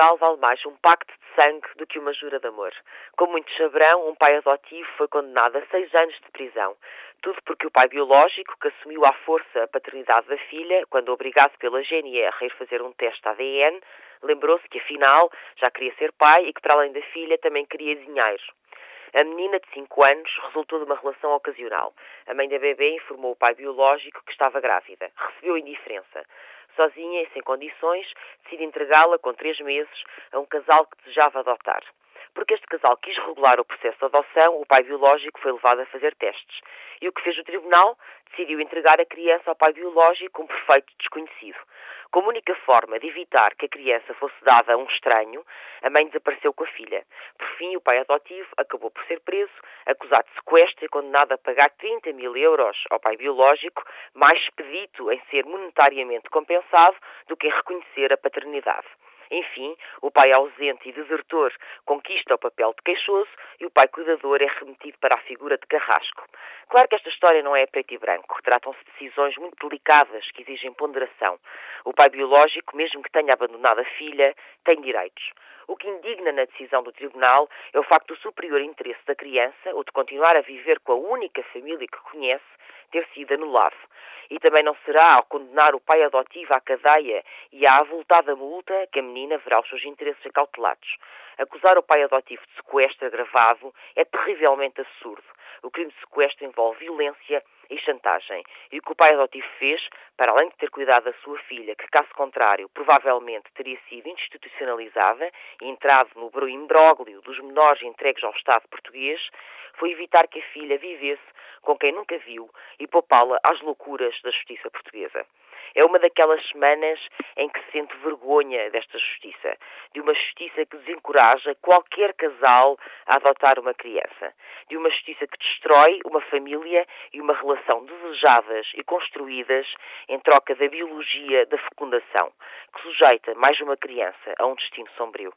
Portugal vale mais um pacto de sangue do que uma jura de amor. Como muitos saberão, um pai adotivo foi condenado a seis anos de prisão. Tudo porque o pai biológico, que assumiu à força a paternidade da filha, quando obrigado pela GNR a ir fazer um teste ADN, lembrou-se que afinal já queria ser pai e que para além da filha também queria dinheiro. A menina de 5 anos resultou de uma relação ocasional. A mãe da bebê informou o pai biológico que estava grávida. Recebeu indiferença. Sozinha e sem condições, decide entregá-la com três meses a um casal que desejava adotar. Porque este casal quis regular o processo de adoção, o pai biológico foi levado a fazer testes. E o que fez o tribunal? Decidiu entregar a criança ao pai biológico, um perfeito desconhecido. Como única forma de evitar que a criança fosse dada a um estranho, a mãe desapareceu com a filha. Por fim, o pai adotivo acabou por ser preso, acusado de sequestro e condenado a pagar 30 mil euros ao pai biológico, mais expedito em ser monetariamente compensado do que em reconhecer a paternidade. Enfim, o pai ausente e desertor conquista o papel de queixoso e o pai cuidador é remetido para a figura de carrasco. Claro que esta história não é preto e branco. Tratam-se de decisões muito delicadas que exigem ponderação. O pai biológico, mesmo que tenha abandonado a filha, tem direitos. O que indigna na decisão do tribunal é o facto do superior interesse da criança, ou de continuar a viver com a única família que conhece, ter sido anulado. E também não será ao condenar o pai adotivo à cadeia e à avultada multa que a menina verá os seus interesses acautelados. Acusar o pai adotivo de sequestro agravado é terrivelmente absurdo. O crime de sequestro envolve violência e chantagem. E o que o pai adotivo fez, para além de ter cuidado da sua filha, que caso contrário provavelmente teria sido institucionalizada e entrado no imbróglio dos menores entregues ao Estado português, foi evitar que a filha vivesse com quem nunca viu e poupá-la às loucuras da justiça portuguesa. É uma daquelas semanas em que se sente vergonha desta justiça, de uma justiça que desencoraja qualquer casal a adotar uma criança, de uma justiça que destrói uma família e uma relação desejadas e construídas em troca da biologia da fecundação, que sujeita mais uma criança a um destino sombrio.